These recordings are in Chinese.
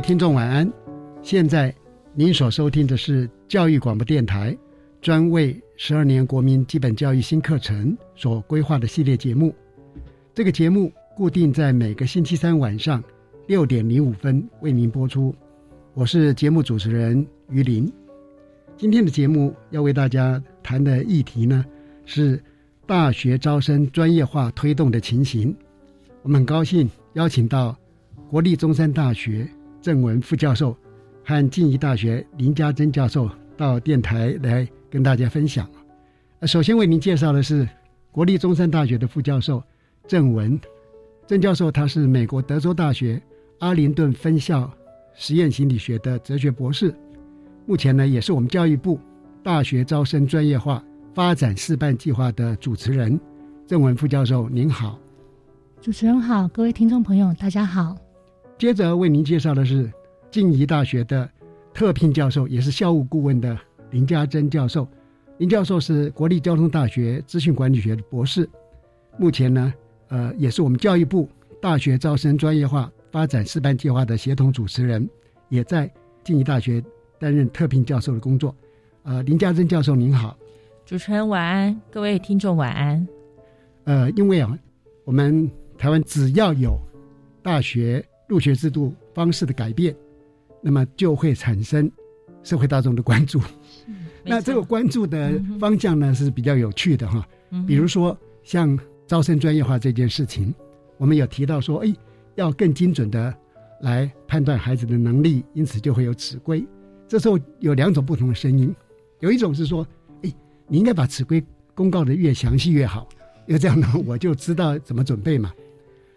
听众晚安，现在您所收听的是教育广播电台专为十二年国民基本教育新课程所规划的系列节目。这个节目固定在每个星期三晚上六点零五分为您播出。我是节目主持人于林。今天的节目要为大家谈的议题呢是大学招生专业化推动的情形。我们很高兴邀请到。国立中山大学郑文副教授和静宜大学林家珍教授到电台来跟大家分享。首先为您介绍的是国立中山大学的副教授郑文，郑教授他是美国德州大学阿灵顿分校实验心理学的哲学博士，目前呢也是我们教育部大学招生专业化发展示范计划的主持人。郑文副教授您好，主持人好，各位听众朋友大家好。接着为您介绍的是静宜大学的特聘教授，也是校务顾问的林家珍教授。林教授是国立交通大学资讯管理学的博士，目前呢，呃，也是我们教育部大学招生专业化发展示范计划的协同主持人，也在静宜大学担任特聘教授的工作。呃，林家珍教授您好，主持人晚安，各位听众晚安。呃，因为啊，我们台湾只要有大学。入学制度方式的改变，那么就会产生社会大众的关注。那这个关注的方向呢是比较有趣的哈。比如说像招生专业化这件事情，我们有提到说，哎，要更精准的来判断孩子的能力，因此就会有尺规。这时候有两种不同的声音，有一种是说，哎，你应该把尺规公告的越详细越好，因为这样呢我就知道怎么准备嘛。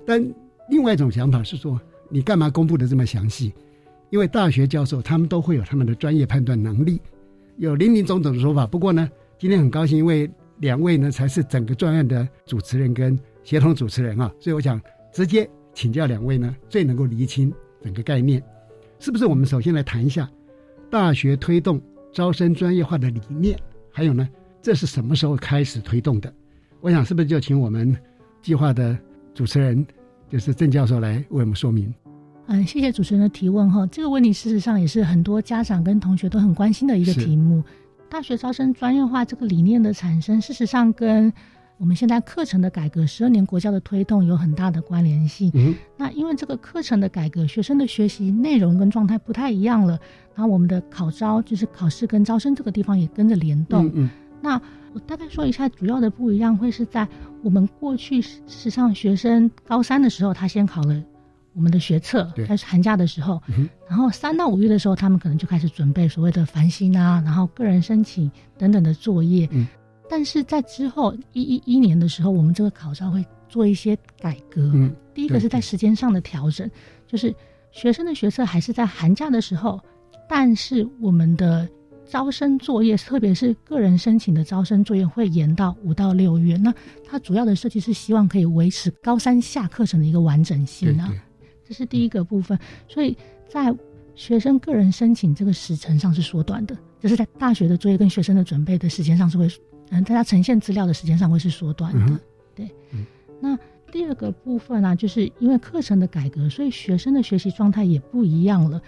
但另外一种想法是说。你干嘛公布的这么详细？因为大学教授他们都会有他们的专业判断能力，有林林总总的说法。不过呢，今天很高兴，因为两位呢才是整个专案的主持人跟协同主持人啊，所以我想直接请教两位呢，最能够厘清整个概念，是不是？我们首先来谈一下大学推动招生专业化的理念，还有呢，这是什么时候开始推动的？我想是不是就请我们计划的主持人，就是郑教授来为我们说明。嗯，谢谢主持人的提问哈。这个问题事实上也是很多家长跟同学都很关心的一个题目。大学招生专业化这个理念的产生，事实上跟我们现在课程的改革、十二年国教的推动有很大的关联性。嗯，那因为这个课程的改革，学生的学习内容跟状态不太一样了，然后我们的考招就是考试跟招生这个地方也跟着联动。嗯，那我大概说一下主要的不一样，会是在我们过去事实上学生高三的时候，他先考了。我们的学测开始寒假的时候，然后三到五月的时候，他们可能就开始准备所谓的繁星啊，然后个人申请等等的作业。但是在之后一一一年的时候，我们这个考招会做一些改革。第一个是在时间上的调整，就是学生的学测还是在寒假的时候，但是我们的招生作业，特别是个人申请的招生作业，会延到五到六月。那它主要的设计是希望可以维持高三下课程的一个完整性啊。这是第一个部分，所以在学生个人申请这个时程上是缩短的，就是在大学的作业跟学生的准备的时间上是会，嗯，大家呈现资料的时间上会是缩短的。对，那第二个部分呢，就是因为课程的改革，所以学生的学习状态也不一样了。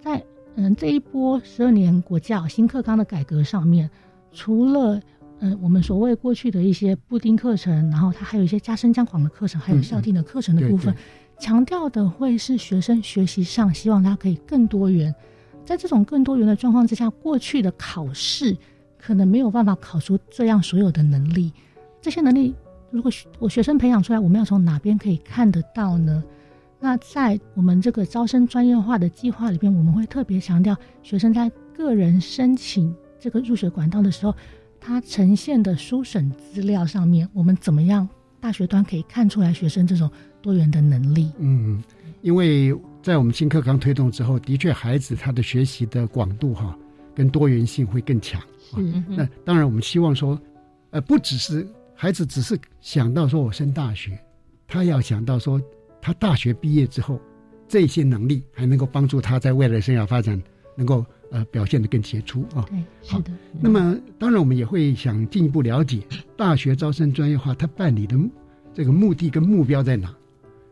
在嗯这一波十二年国教新课纲的改革上面，除了嗯我们所谓过去的一些布丁课程，然后它还有一些加深加广的课程，还有校定的课程的部分。强调的会是学生学习上，希望他可以更多元。在这种更多元的状况之下，过去的考试可能没有办法考出这样所有的能力。这些能力，如果我学生培养出来，我们要从哪边可以看得到呢？那在我们这个招生专业化的计划里边，我们会特别强调，学生在个人申请这个入学管道的时候，他呈现的书审资料上面，我们怎么样？大学端可以看出来学生这种。多元的能力，嗯，因为在我们新课纲推动之后，的确孩子他的学习的广度哈，跟多元性会更强。嗯，那当然我们希望说，呃，不只是孩子只是想到说我升大学，他要想到说他大学毕业之后，这些能力还能够帮助他在未来生涯发展能够呃表现的更杰出啊。对，是的。那么当然我们也会想进一步了解大学招生专业化，他办理的这个目的跟目标在哪？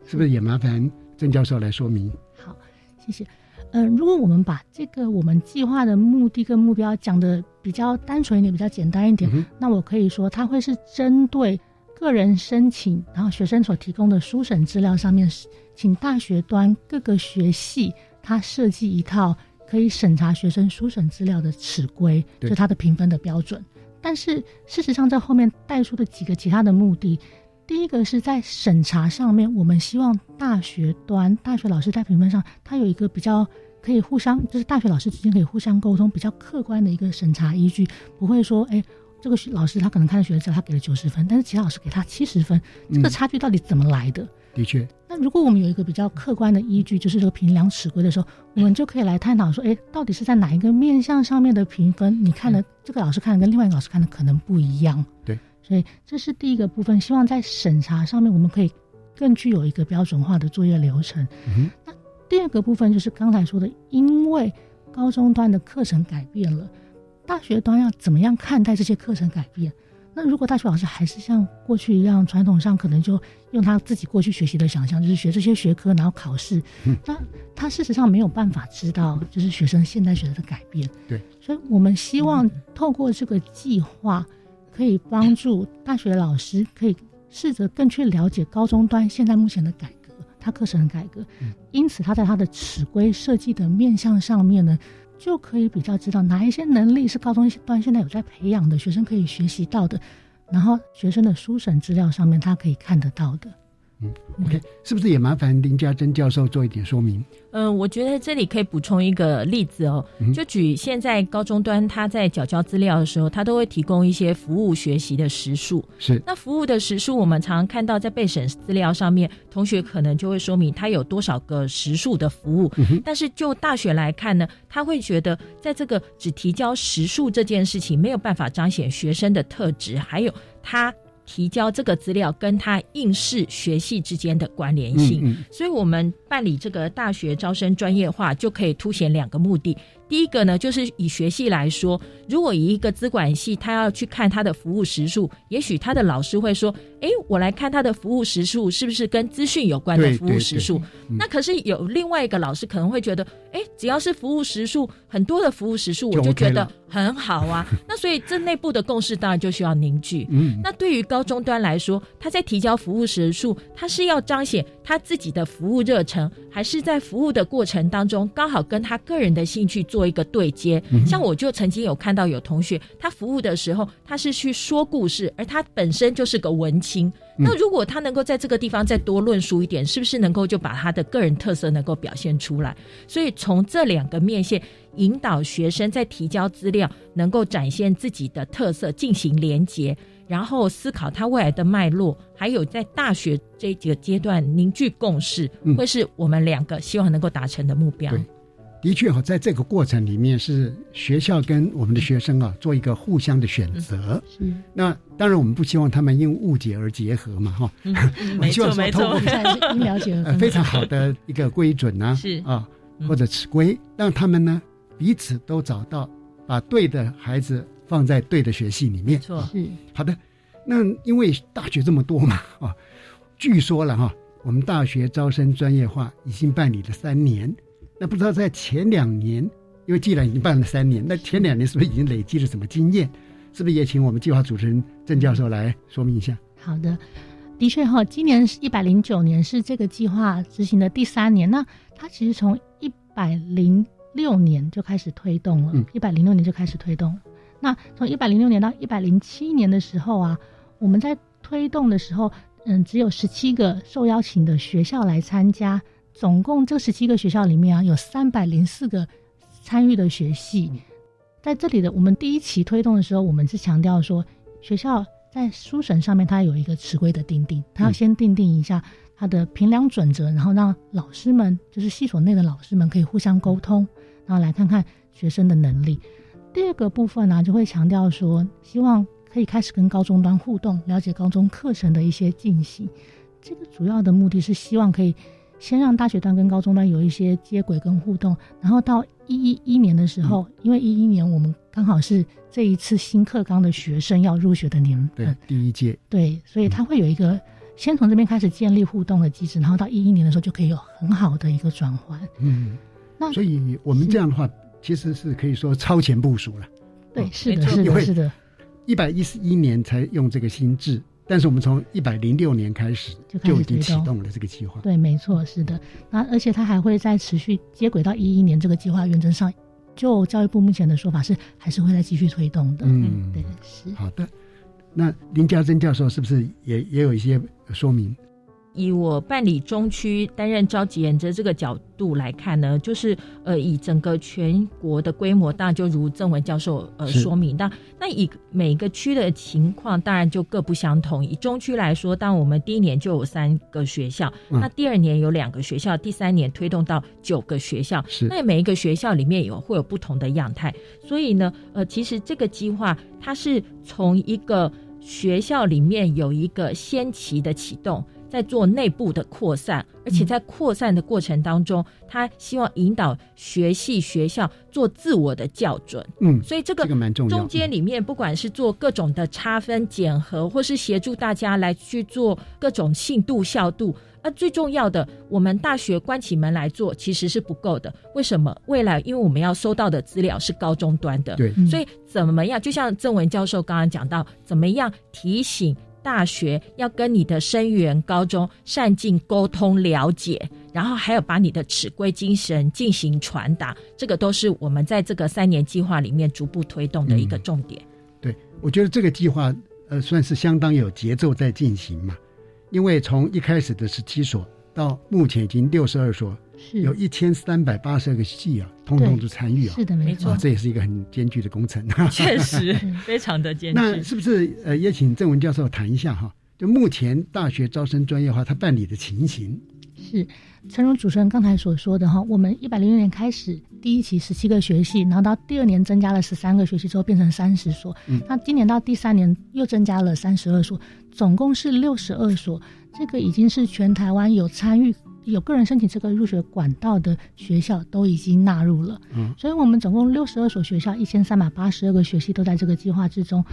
是不是也麻烦郑教授来说明？好，谢谢。嗯，如果我们把这个我们计划的目的跟目标讲的比较单纯一点、比较简单一点，那我可以说，它会是针对个人申请，然后学生所提供的书审资料上面，请大学端各个学系，它设计一套可以审查学生书审资料的尺规，就它的评分的标准。但是事实上，在后面带出的几个其他的目的。第一个是在审查上面，我们希望大学端大学老师在评分上，他有一个比较可以互相，就是大学老师之间可以互相沟通，比较客观的一个审查依据，不会说，哎，这个老师他可能看了学生他给了九十分，但是其他老师给他七十分，这个差距到底怎么来的？的确。那如果我们有一个比较客观的依据，就是这个评量尺规的时候，我们就可以来探讨说，哎，到底是在哪一个面向上面的评分，你看的这个老师看的跟另外一个老师看的可能不一样。对。所以这是第一个部分，希望在审查上面我们可以更具有一个标准化的作业流程。那第二个部分就是刚才说的，因为高中端的课程改变了，大学端要怎么样看待这些课程改变？那如果大学老师还是像过去一样，传统上可能就用他自己过去学习的想象，就是学这些学科然后考试，那他事实上没有办法知道就是学生现代学的改变。对，所以我们希望透过这个计划。可以帮助大学老师可以试着更去了解高中端现在目前的改革，他课程的改革，因此他在他的尺规设计的面向上面呢，就可以比较知道哪一些能力是高中端现在有在培养的学生可以学习到的，然后学生的书审资料上面他可以看得到的。嗯，OK，是不是也麻烦林家珍教授做一点说明？嗯，我觉得这里可以补充一个例子哦，就举现在高中端他在缴交资料的时候，他都会提供一些服务学习的时数。是，那服务的时数，我们常常看到在备审资料上面，同学可能就会说明他有多少个时数的服务。但是就大学来看呢，他会觉得在这个只提交时数这件事情，没有办法彰显学生的特质，还有他。提交这个资料跟他应试学系之间的关联性，所以我们办理这个大学招生专业化就可以凸显两个目的。第一个呢，就是以学系来说，如果以一个资管系，他要去看他的服务时数，也许他的老师会说：“哎，我来看他的服务时数是不是跟资讯有关的服务时数？”那可是有另外一个老师可能会觉得：“哎，只要是服务时数很多的服务时数，我就觉得很好啊。”那所以这内部的共识当然就需要凝聚。嗯，那对于高中端来说，他在提交服务时数，他是要彰显他自己的服务热忱，还是在服务的过程当中刚好跟他个人的兴趣？做一个对接，像我就曾经有看到有同学，他服务的时候，他是去说故事，而他本身就是个文青。那如果他能够在这个地方再多论述一点，是不是能够就把他的个人特色能够表现出来？所以从这两个面线引导学生在提交资料，能够展现自己的特色，进行连结，然后思考他未来的脉络，还有在大学这几个阶段凝聚共识，会是我们两个希望能够达成的目标。的确哈，在这个过程里面，是学校跟我们的学生啊做一个互相的选择。嗯，那当然我们不希望他们因误解而结合嘛，哈。没错没错，因了解非常好的一个规准呢。是啊，或者尺规，让他们呢彼此都找到，把对的孩子放在对的学系里面。错，是好的。那因为大学这么多嘛，啊，据说了哈，我们大学招生专业化已经办理了三年。那不知道在前两年，因为既然已经办了三年，那前两年是不是已经累积了什么经验？是不是也请我们计划主持人郑教授来说明一下？好的，的确哈，今年是一百零九年，是这个计划执行的第三年。那它其实从一百零六年就开始推动了，一百零六年就开始推动。那从一百零六年到一百零七年的时候啊，我们在推动的时候，嗯，只有十七个受邀请的学校来参加。总共这十七个学校里面啊，有三百零四个参与的学系。在这里的我们第一期推动的时候，我们是强调说，学校在书审上面它有一个词规的定定，它要先定定一下它的评量准则，然后让老师们就是系所内的老师们可以互相沟通，然后来看看学生的能力。第二个部分呢，就会强调说，希望可以开始跟高中端互动，了解高中课程的一些进行。这个主要的目的是希望可以。先让大学端跟高中端有一些接轨跟互动，然后到一一一年的时候，因为一一年我们刚好是这一次新课纲的学生要入学的年份，对，第一届，对，所以他会有一个先从这边开始建立互动的机制，然后到一一年的时候就可以有很好的一个转换。嗯，那所以我们这样的话，其实是可以说超前部署了。对，是的，是的，是的，一百一十一年才用这个新制。但是我们从一百零六年开始就已经启动了这个计划。对，没错，是的。那而且它还会再持续接轨到一一年这个计划原则上，就教育部目前的说法是，还是会再继续推动的。嗯，对，是。好的，那林家珍教授是不是也也有一些说明？以我办理中区担任召集人的这个角度来看呢，就是呃，以整个全国的规模，当然就如郑文教授呃说明，那那以每个区的情况，当然就各不相同。以中区来说，当我们第一年就有三个学校，那第二年有两个学校，第三年推动到九个学校，那每一个学校里面有会有不同的样态。所以呢，呃，其实这个计划它是从一个学校里面有一个先期的启动。在做内部的扩散，而且在扩散的过程当中，他希望引导学系学校做自我的校准。嗯，所以这个中间里面，不管是做各种的差分检核，或是协助大家来去做各种信度效度，那，最重要的，我们大学关起门来做其实是不够的。为什么？未来因为我们要收到的资料是高中端的，对，所以怎么样？就像郑文教授刚刚讲到，怎么样提醒？大学要跟你的生源高中善尽沟通了解，然后还有把你的尺规精神进行传达，这个都是我们在这个三年计划里面逐步推动的一个重点。对，我觉得这个计划呃算是相当有节奏在进行嘛，因为从一开始的十七所到目前已经六十二所。有一千三百八十二个系啊，通通都参与啊，是的，没错，这也是一个很艰巨的工程，确实 非常的艰巨。那是不是呃，也请郑文教授谈一下哈？就目前大学招生专业化它办理的情形。是，陈荣主持人刚才所说的哈，我们一百零六年开始第一期十七个学系，然后到第二年增加了十三个学系之后变成三十所，嗯，那今年到第三年又增加了三十二所，总共是六十二所，这个已经是全台湾有参与。有个人申请这个入学管道的学校都已经纳入了，嗯，所以我们总共六十二所学校，一千三百八十二个学系都在这个计划之中。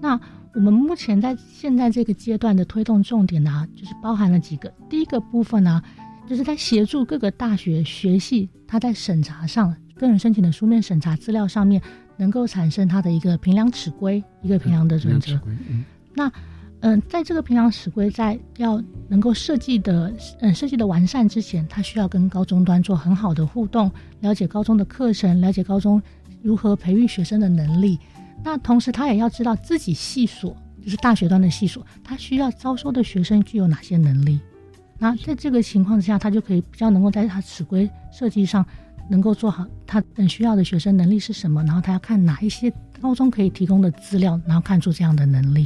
那我们目前在现在这个阶段的推动重点呢，就是包含了几个。第一个部分呢，就是在协助各个大学学系，它在审查上，个人申请的书面审查资料上面，能够产生它的一个评量尺规，一个评量的准则。嗯，那。嗯，在这个平量史规在要能够设计的，嗯，设计的完善之前，他需要跟高中端做很好的互动，了解高中的课程，了解高中如何培育学生的能力。那同时，他也要知道自己系所，就是大学端的系所，他需要招收的学生具有哪些能力。那在这个情况之下，他就可以比较能够在他史规设计上能够做好他等需要的学生能力是什么，然后他要看哪一些高中可以提供的资料，然后看出这样的能力。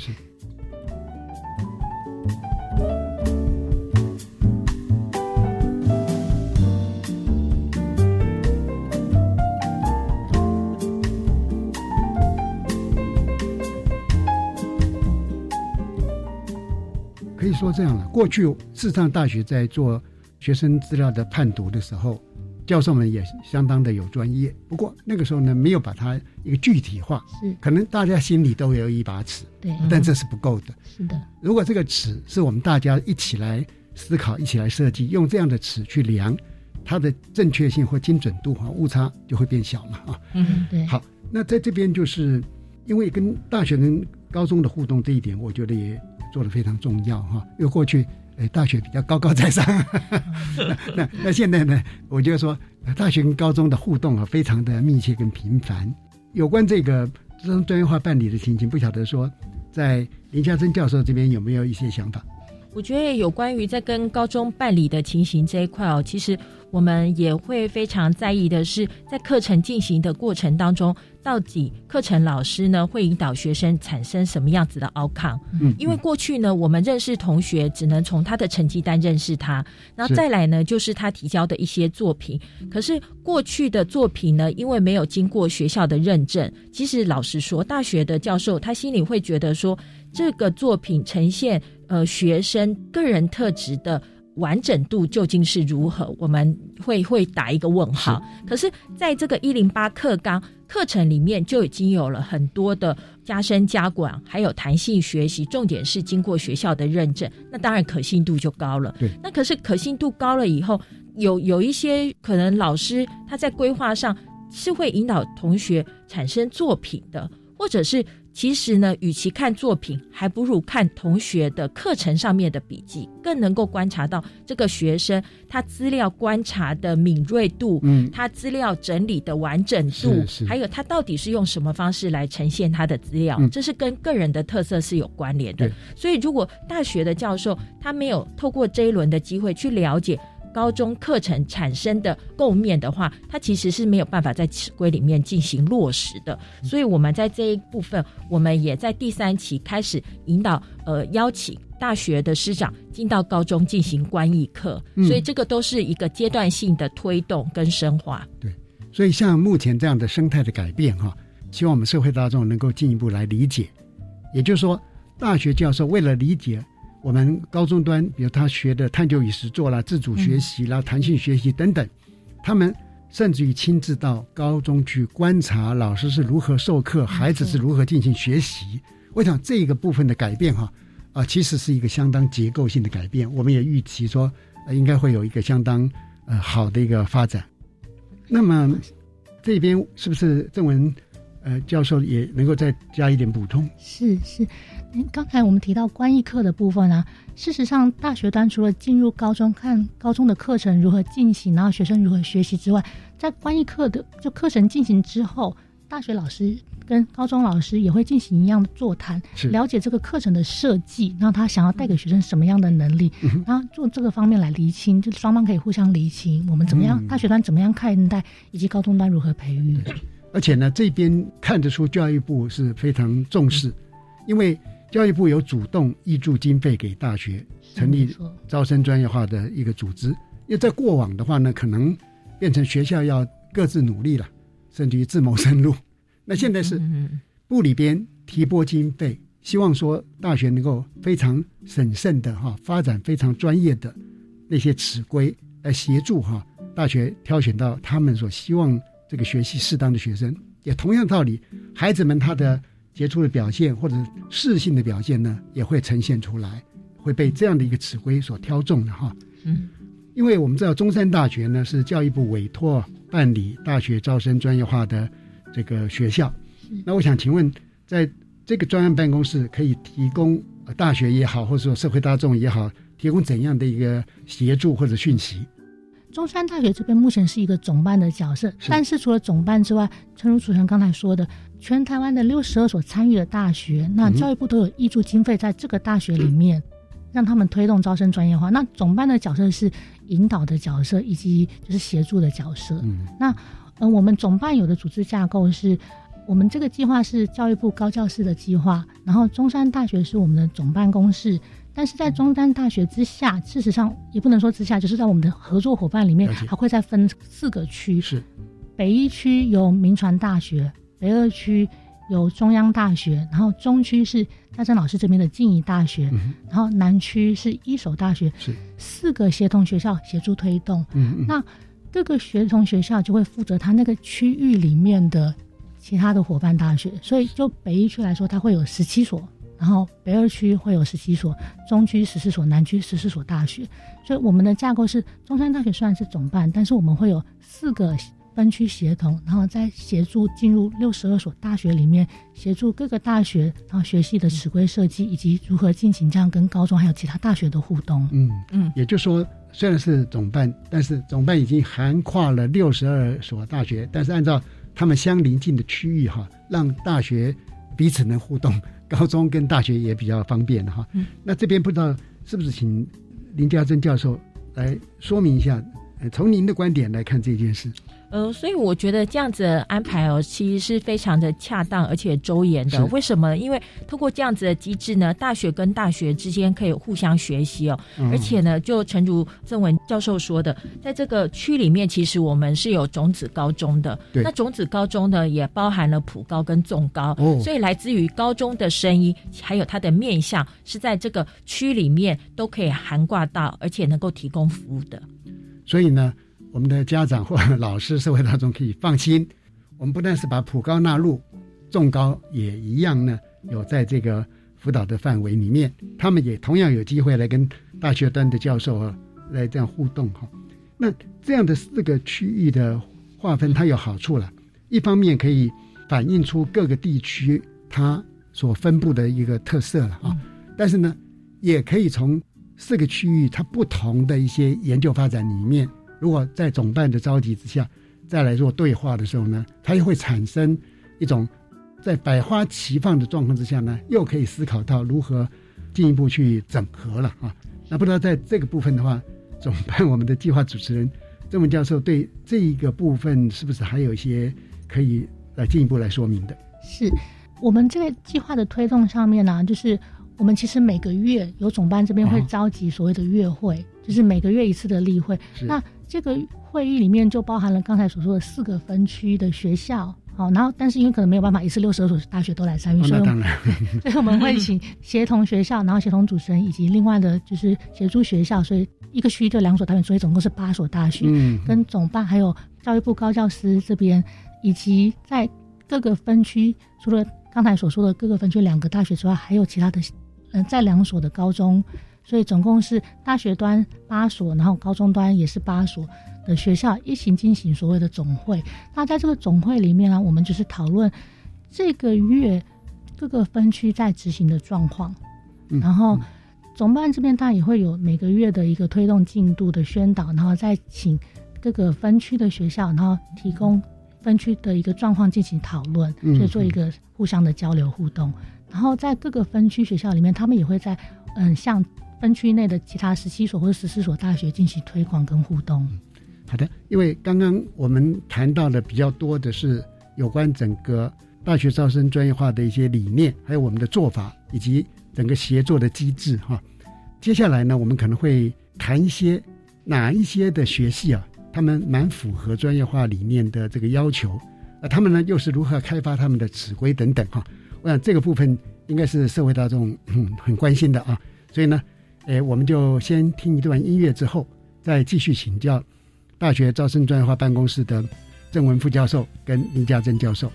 说这样了，过去事实上大学在做学生资料的判读的时候，教授们也相当的有专业。不过那个时候呢，没有把它一个具体化，是可能大家心里都有一把尺，对，但这是不够的。是的，如果这个尺是我们大家一起来思考、一起来设计，用这样的尺去量它的正确性或精准度哈，误差就会变小嘛啊。嗯，对。好，那在这边就是因为跟大学跟高中的互动这一点，我觉得也做的非常重要哈。因为过去呃大学比较高高在上，那那那现在呢，我觉得说大学跟高中的互动啊，非常的密切跟频繁。有关这个这种专业化办理的情形，不晓得说在林家珍教授这边有没有一些想法？我觉得有关于在跟高中办理的情形这一块哦，其实我们也会非常在意的是，在课程进行的过程当中，到底课程老师呢会引导学生产生什么样子的 outcome？嗯，因为过去呢，我们认识同学只能从他的成绩单认识他，然后再来呢就是他提交的一些作品。可是过去的作品呢，因为没有经过学校的认证，其实老实说，大学的教授他心里会觉得说，这个作品呈现。呃，学生个人特质的完整度究竟是如何？我们会会打一个问号。可是，在这个一零八课纲课程里面，就已经有了很多的加深加广，还有弹性学习，重点是经过学校的认证，那当然可信度就高了。对，那可是可信度高了以后，有有一些可能老师他在规划上是会引导同学产生作品的，或者是。其实呢，与其看作品，还不如看同学的课程上面的笔记，更能够观察到这个学生他资料观察的敏锐度，嗯，他资料整理的完整度，还有他到底是用什么方式来呈现他的资料，这是跟个人的特色是有关联的。所以，如果大学的教授他没有透过这一轮的机会去了解。高中课程产生的构面的话，它其实是没有办法在尺规里面进行落实的。所以我们在这一部分，我们也在第三期开始引导，呃，邀请大学的师长进到高中进行关译课。所以这个都是一个阶段性的推动跟深化。对，所以像目前这样的生态的改变哈，希望我们社会大众能够进一步来理解。也就是说，大学教授为了理解。我们高中端，比如他学的探究与实作啦、自主学习啦、弹性学习等等，他们甚至于亲自到高中去观察老师是如何授课，孩子是如何进行学习。我想这个部分的改变哈，啊，其实是一个相当结构性的改变。我们也预期说，应该会有一个相当呃好的一个发展。那么这边是不是郑文呃教授也能够再加一点补充？是是。刚才我们提到关译课的部分啊，事实上，大学端除了进入高中看高中的课程如何进行，然后学生如何学习之外，在关译课的就课程进行之后，大学老师跟高中老师也会进行一样的座谈，了解这个课程的设计，然后他想要带给学生什么样的能力，然后做这个方面来厘清，就双方可以互相厘清，我们怎么样，大学端怎么样看待，以及高中端如何培育。而且呢，这边看得出教育部是非常重视，因为。教育部有主动挹注经费给大学成立招生专业化的一个组织，因为在过往的话呢，可能变成学校要各自努力了，甚至于自谋生路。那现在是部里边提拨经费，希望说大学能够非常审慎的哈发展非常专业的那些尺规来协助哈大学挑选到他们所希望这个学习适当的学生。也同样道理，孩子们他的。杰出的表现或者适性的表现呢，也会呈现出来，会被这样的一个指挥所挑中的哈。嗯，因为我们知道中山大学呢是教育部委托办理大学招生专业化的这个学校，那我想请问，在这个专案办公室可以提供大学也好，或者说社会大众也好，提供怎样的一个协助或者讯息？中山大学这边目前是一个总办的角色，但是除了总办之外，陈如主持人刚才说的。全台湾的六十二所参与的大学，那教育部都有挹注经费在这个大学里面，让他们推动招生专业化。那总办的角色是引导的角色，以及就是协助的角色。嗯，那嗯，我们总办有的组织架构是，我们这个计划是教育部高教室的计划，然后中山大学是我们的总办公室，但是在中山大学之下，事实上也不能说之下，就是在我们的合作伙伴里面，还会再分四个区，是。北一区有民传大学。北二区有中央大学，然后中区是大正老师这边的静宜大学，然后南区是一所大学，是。四个协同学校协助推动。嗯，那各个学童学校就会负责他那个区域里面的其他的伙伴大学，所以就北一区来说，它会有十七所，然后北二区会有十七所，中区十四所，南区十四所大学。所以我们的架构是中山大学虽然是总办，但是我们会有四个。分区协同，然后再协助进入六十二所大学里面，协助各个大学，然后学系的尺规设计，以及如何进行这样跟高中还有其他大学的互动。嗯嗯，也就是说，虽然是总办，但是总办已经涵跨了六十二所大学，但是按照他们相邻近的区域哈，让大学彼此能互动，高中跟大学也比较方便哈。嗯，那这边不知道是不是请林家珍教授来说明一下，从您的观点来看这件事。呃，所以我觉得这样子安排哦，其实是非常的恰当而且周延的。为什么？因为通过这样子的机制呢，大学跟大学之间可以互相学习哦，而且呢，就诚如郑文教授说的，在这个区里面，其实我们是有种子高中的。那种子高中呢，也包含了普高跟重高，所以来自于高中的声音，还有它的面向，是在这个区里面都可以涵挂到，而且能够提供服务的。所以呢。我们的家长或老师、社会大众可以放心，我们不但是把普高纳入，重高也一样呢，有在这个辅导的范围里面，他们也同样有机会来跟大学端的教授啊来这样互动哈。那这样的四个区域的划分，它有好处了，一方面可以反映出各个地区它所分布的一个特色了啊，但是呢，也可以从四个区域它不同的一些研究发展里面。如果在总办的召集之下，再来做对话的时候呢，它又会产生一种在百花齐放的状况之下呢，又可以思考到如何进一步去整合了啊。那不知道在这个部分的话，总办我们的计划主持人郑文教授对这一个部分是不是还有一些可以来进一步来说明的？是我们这个计划的推动上面呢，就是我们其实每个月有总办这边会召集所谓的月会，就是每个月一次的例会。那这个会议里面就包含了刚才所说的四个分区的学校，好，然后但是因为可能没有办法一次六十二所大学都来参与，所以 所以我们会请协同学校，然后协同主持人以及另外的就是协助学校，所以一个区就两所大学，所以总共是八所大学，跟总办还有教育部高教司这边，以及在各个分区，除了刚才所说的各个分区两个大学之外，还有其他的嗯在两所的高中。所以总共是大学端八所，然后高中端也是八所的学校一起进行所谓的总会。那在这个总会里面呢，我们就是讨论这个月各个分区在执行的状况，然后总办这边当然也会有每个月的一个推动进度的宣导，然后再请各个分区的学校，然后提供分区的一个状况进行讨论，所以做一个互相的交流互动。然后在各个分区学校里面，他们也会在嗯像。分区内的其他十七所或者十四所大学进行推广跟互动。好的，因为刚刚我们谈到的比较多的是有关整个大学招生专业化的一些理念，还有我们的做法以及整个协作的机制哈。接下来呢，我们可能会谈一些哪一些的学系啊，他们蛮符合专业化理念的这个要求，而他们呢又是如何开发他们的指挥等等哈。我想这个部分应该是社会大众很关心的啊，所以呢。哎，我们就先听一段音乐，之后再继续请教大学招生专业化办公室的郑文副教授跟林家珍教授。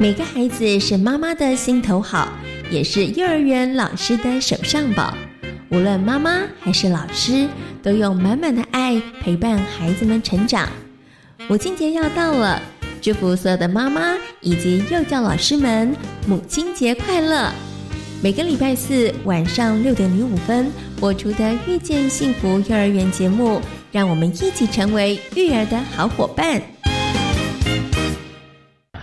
每个孩子是妈妈的心头好，也是幼儿园老师的手上宝。无论妈妈还是老师，都用满满的爱陪伴孩子们成长。母亲节要到了，祝福所有的妈妈以及幼教老师们母亲节快乐！每个礼拜四晚上六点零五分播出的《遇见幸福幼儿园》节目，让我们一起成为育儿的好伙伴。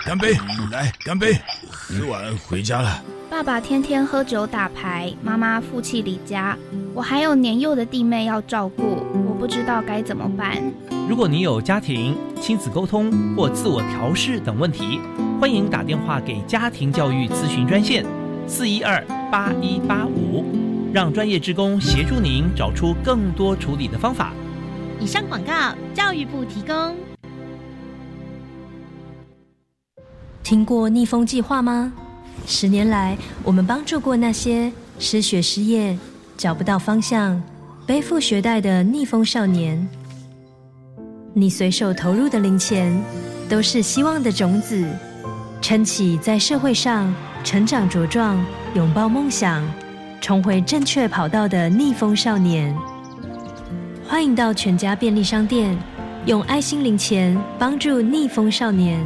干杯！来，干杯！喝完回家了。爸爸天天喝酒打牌，妈妈负气离家，我还有年幼的弟妹要照顾，我不知道该怎么办。如果你有家庭、亲子沟通或自我调试等问题，欢迎打电话给家庭教育咨询专线四一二八一八五，让专业职工协助您找出更多处理的方法。以上广告，教育部提供。听过逆风计划吗？十年来，我们帮助过那些失学、失业、找不到方向、背负学贷的逆风少年。你随手投入的零钱，都是希望的种子，撑起在社会上成长茁壮、拥抱梦想、重回正确跑道的逆风少年。欢迎到全家便利商店，用爱心零钱帮助逆风少年。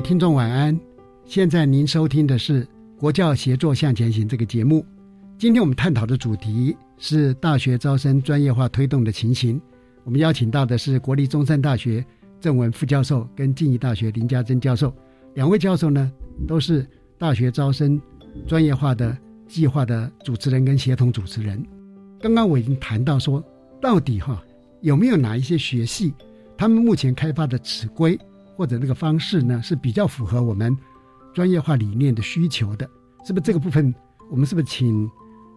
听众晚安，现在您收听的是《国教协作向前行》这个节目。今天我们探讨的主题是大学招生专业化推动的情形。我们邀请到的是国立中山大学郑文副教授跟静宜大学林家珍教授，两位教授呢都是大学招生专业化的计划的主持人跟协同主持人。刚刚我已经谈到说，到底哈有没有哪一些学系，他们目前开发的尺规？或者那个方式呢是比较符合我们专业化理念的需求的，是不是这个部分？我们是不是请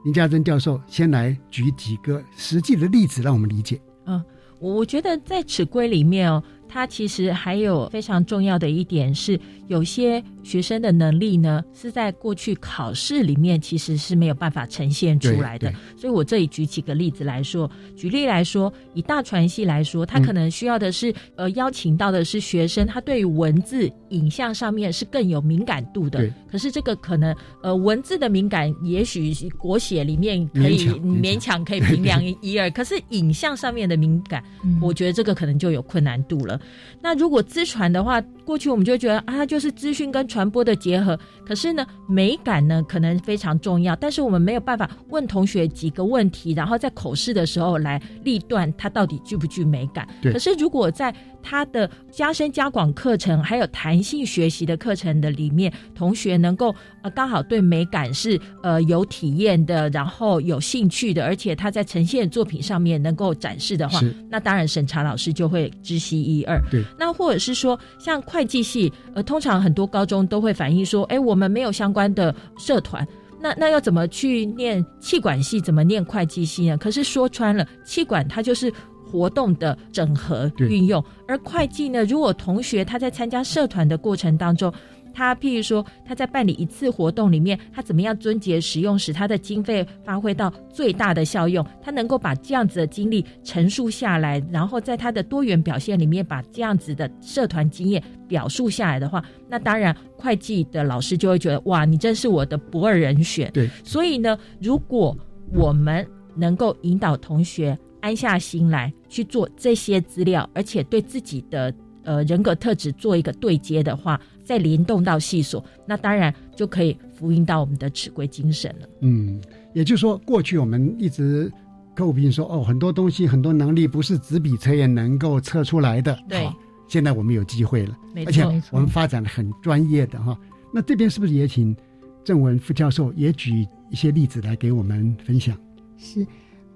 林家珍教授先来举几个实际的例子，让我们理解？嗯，我觉得在尺规里面哦。它其实还有非常重要的一点是，有些学生的能力呢是在过去考试里面其实是没有办法呈现出来的。所以我这里举几个例子来说，举例来说，以大传系来说，他可能需要的是呃邀请到的是学生，他对于文字、影像上面是更有敏感度的。可是这个可能呃文字的敏感，也许国写里面可以勉强可以平量一 二，可是影像上面的敏感，我觉得这个可能就有困难度了。那如果资传的话，过去我们就觉得啊，它就是资讯跟传播的结合。可是呢，美感呢可能非常重要，但是我们没有办法问同学几个问题，然后在口试的时候来立断它到底具不具美感。可是如果在他的加深加广课程，还有弹性学习的课程的里面，同学能够呃刚好对美感是呃有体验的，然后有兴趣的，而且他在呈现作品上面能够展示的话，那当然审查老师就会知悉一二。对，那或者是说像会计系，呃，通常很多高中都会反映说，哎，我们没有相关的社团，那那要怎么去念气管系，怎么念会计系呢？可是说穿了，气管它就是。活动的整合运用，而会计呢？如果同学他在参加社团的过程当中，他譬如说他在办理一次活动里面，他怎么样遵节使用，使他的经费发挥到最大的效用？他能够把这样子的经历陈述下来，然后在他的多元表现里面把这样子的社团经验表述下来的话，那当然会计的老师就会觉得哇，你真是我的不二人选。对，所以呢，如果我们能够引导同学。安下心来去做这些资料，而且对自己的呃人格特质做一个对接的话，再联动到细所，那当然就可以福音到我们的尺规精神了。嗯，也就是说，过去我们一直诟病说哦，很多东西很多能力不是纸笔测验能够测出来的。对，现在我们有机会了，而且我们发展的很专业的哈。那这边是不是也请郑文副教授也举一些例子来给我们分享？是。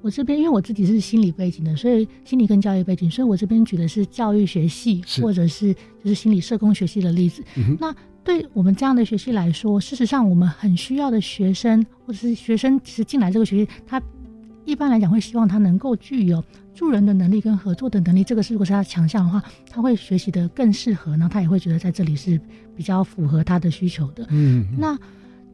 我这边因为我自己是心理背景的，所以心理跟教育背景，所以我这边举的是教育学系或者是就是心理社工学系的例子。那对我们这样的学系来说，事实上我们很需要的学生或者是学生，其实进来这个学系，他一般来讲会希望他能够具有助人的能力跟合作的能力。这个是如果是他强项的话，他会学习的更适合，然后他也会觉得在这里是比较符合他的需求的。嗯，那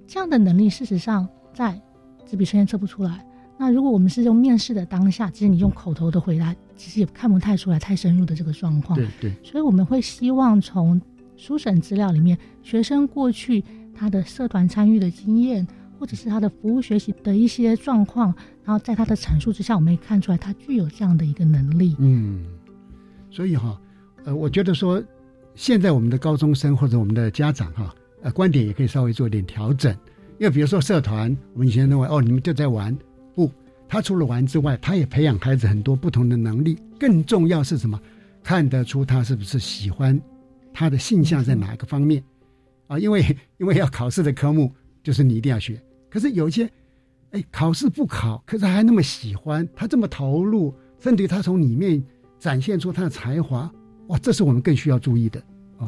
这样的能力事实上在纸笔测验测不出来。那如果我们是用面试的当下，其实你用口头的回答，其实也看不太出来太深入的这个状况。对对。所以我们会希望从书审资料里面，学生过去他的社团参与的经验，或者是他的服务学习的一些状况，然后在他的阐述之下，我们也看出来他具有这样的一个能力。嗯。所以哈，呃，我觉得说，现在我们的高中生或者我们的家长哈，呃，观点也可以稍微做一点调整，因为比如说社团，我们以前认为哦，你们就在玩。他除了玩之外，他也培养孩子很多不同的能力。更重要是什么？看得出他是不是喜欢，他的性向在哪个方面啊？因为因为要考试的科目就是你一定要学。可是有一些，哎，考试不考，可是还那么喜欢，他这么投入，甚至于他从里面展现出他的才华，哇，这是我们更需要注意的啊，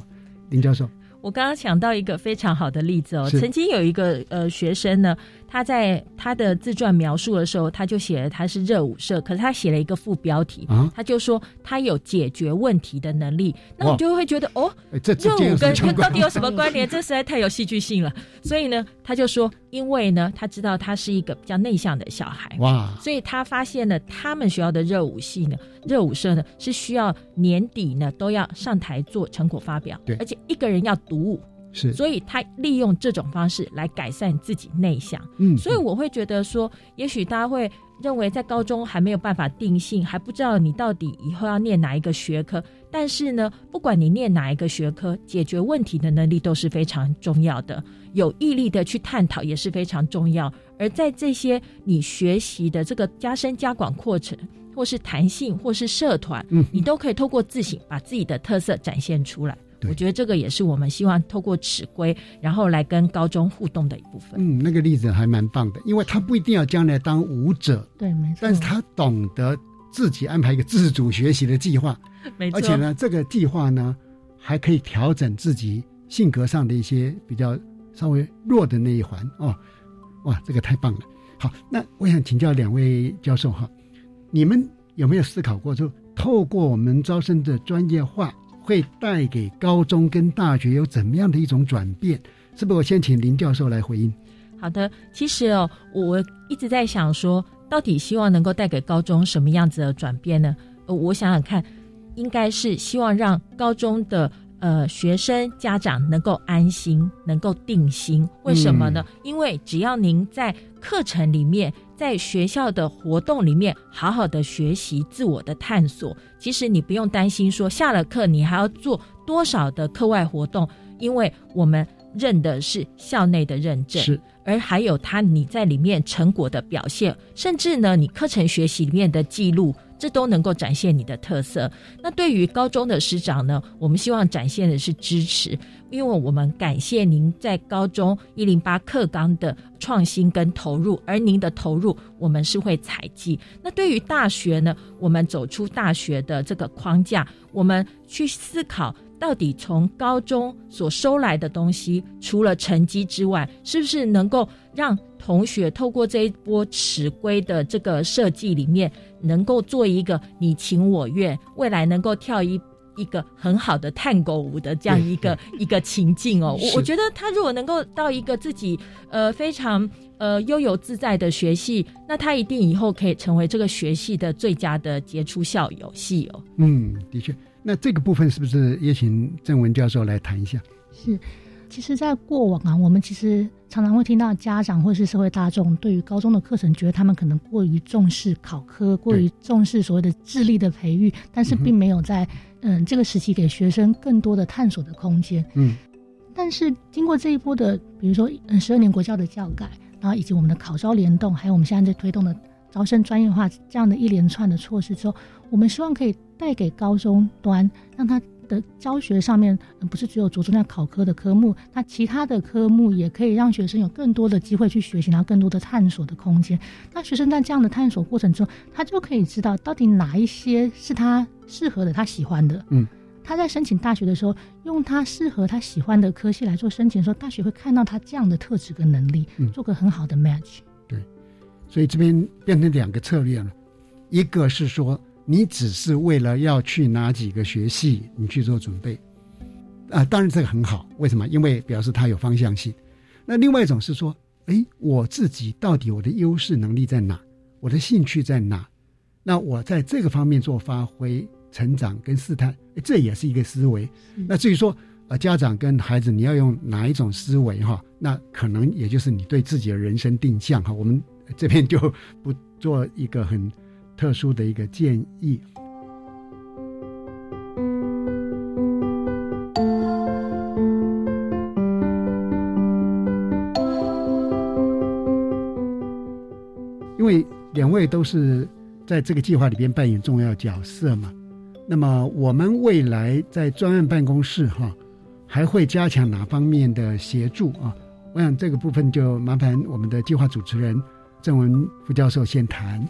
林教授。我刚刚想到一个非常好的例子哦，曾经有一个呃学生呢。他在他的自传描述的时候，他就写了他是热舞社，可是他写了一个副标题，他就说他有解决问题的能力。那我就会觉得哦，热舞跟到底有什么关联？这实在太有戏剧性了。所以呢，他就说，因为呢，他知道他是一个比较内向的小孩，哇，所以他发现了他们学校的热舞系呢，热舞社呢是需要年底呢都要上台做成果发表，对，而且一个人要独舞。是，所以他利用这种方式来改善自己内向。嗯，所以我会觉得说，也许大家会认为在高中还没有办法定性，还不知道你到底以后要念哪一个学科。但是呢，不管你念哪一个学科，解决问题的能力都是非常重要的，有毅力的去探讨也是非常重要。而在这些你学习的这个加深加广过程，或是弹性，或是社团，嗯，你都可以透过自省，把自己的特色展现出来。我觉得这个也是我们希望透过尺规，然后来跟高中互动的一部分。嗯，那个例子还蛮棒的，因为他不一定要将来当舞者，对，没错。但是他懂得自己安排一个自主学习的计划，没错。而且呢，这个计划呢，还可以调整自己性格上的一些比较稍微弱的那一环哦。哇，这个太棒了。好，那我想请教两位教授哈，你们有没有思考过，就透过我们招生的专业化？会带给高中跟大学有怎么样的一种转变？是不是我先请林教授来回应？好的，其实哦，我一直在想说，到底希望能够带给高中什么样子的转变呢？呃，我想想看，应该是希望让高中的呃学生家长能够安心，能够定心。为什么呢？因为只要您在课程里面。在学校的活动里面，好好的学习自我的探索。其实你不用担心说下了课你还要做多少的课外活动，因为我们认的是校内的认证，是而还有他你在里面成果的表现，甚至呢你课程学习里面的记录。这都能够展现你的特色。那对于高中的师长呢，我们希望展现的是支持，因为我们感谢您在高中一零八课纲的创新跟投入，而您的投入我们是会采集。那对于大学呢，我们走出大学的这个框架，我们去思考。到底从高中所收来的东西，除了成绩之外，是不是能够让同学透过这一波尺规的这个设计里面，能够做一个你情我愿，未来能够跳一一个很好的探戈舞的这样一个一个情境哦？我我觉得他如果能够到一个自己呃非常呃悠游自在的学系，那他一定以后可以成为这个学系的最佳的杰出校友系哦。嗯，的确。那这个部分是不是也请郑文教授来谈一下？是，其实，在过往啊，我们其实常常会听到家长或是社会大众对于高中的课程，觉得他们可能过于重视考科，过于重视所谓的智力的培育，但是并没有在嗯这个时期给学生更多的探索的空间。嗯，但是经过这一波的，比如说嗯十二年国教的教改，然后以及我们的考招联动，还有我们现在在推动的。招生专业化这样的一连串的措施之后，我们希望可以带给高中端，让他的教学上面不是只有着重在考科的科目，那其他的科目也可以让学生有更多的机会去学习，然后更多的探索的空间。那学生在这样的探索过程中，他就可以知道到底哪一些是他适合的、他喜欢的。嗯。他在申请大学的时候，用他适合他喜欢的科系来做申请的时候，大学会看到他这样的特质跟能力，做个很好的 match。对，所以这边变成两个策略了，一个是说你只是为了要去哪几个学系，你去做准备，啊，当然这个很好，为什么？因为表示他有方向性。那另外一种是说，哎，我自己到底我的优势能力在哪？我的兴趣在哪？那我在这个方面做发挥。成长跟试探，这也是一个思维。那至于说，呃，家长跟孩子你要用哪一种思维哈？那可能也就是你对自己的人生定向哈。我们这边就不做一个很特殊的一个建议。因为两位都是在这个计划里边扮演重要角色嘛。那么我们未来在专案办公室哈，还会加强哪方面的协助啊？我想这个部分就麻烦我们的计划主持人郑文副教授先谈。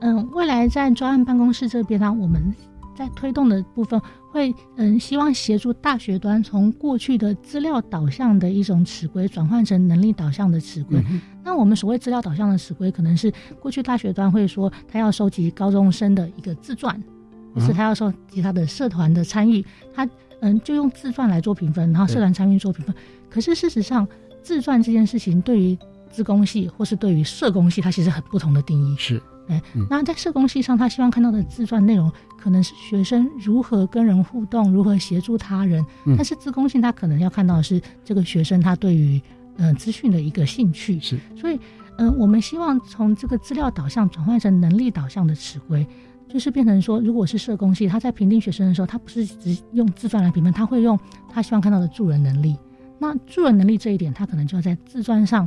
嗯，未来在专案办公室这边呢，我们在推动的部分会嗯，希望协助大学端从过去的资料导向的一种尺规转换成能力导向的尺规。那我们所谓资料导向的尺规，可能是过去大学端会说他要收集高中生的一个自传。是他要收集他的社团的参与，他嗯就用自传来做评分，然后社团参与做评分。可是事实上，自传这件事情对于资工系或是对于社工系，它其实很不同的定义。是，哎，那在社工系上，他希望看到的自传内容可能是学生如何跟人互动，如何协助他人。但是自工系他可能要看到的是这个学生他对于嗯资讯的一个兴趣。是，所以嗯，我们希望从这个资料导向转换成能力导向的词规。就是变成说，如果是社工系，他在评定学生的时候，他不是只用自传来评分，他会用他希望看到的助人能力。那助人能力这一点，他可能就要在自传上